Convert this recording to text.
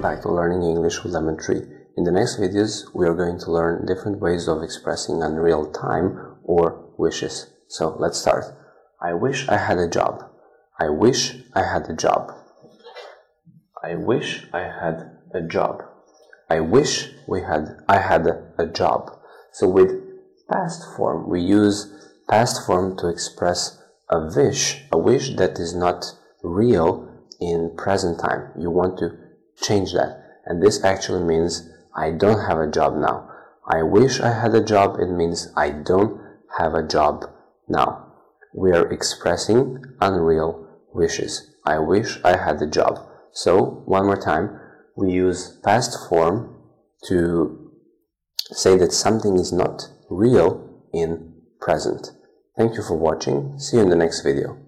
back to Learning English with Lemon Tree. In the next videos, we are going to learn different ways of expressing unreal time or wishes. So let's start. I wish I had a job. I wish I had a job. I wish I had a job. I wish we had I had a job. So with past form, we use past form to express a wish, a wish that is not real in present time. You want to change that. And this actually means I don't have a job now. I wish I had a job. It means I don't have a job now. We are expressing unreal wishes. I wish I had a job. So, one more time, we use past form to say that something is not real in present. Thank you for watching. See you in the next video.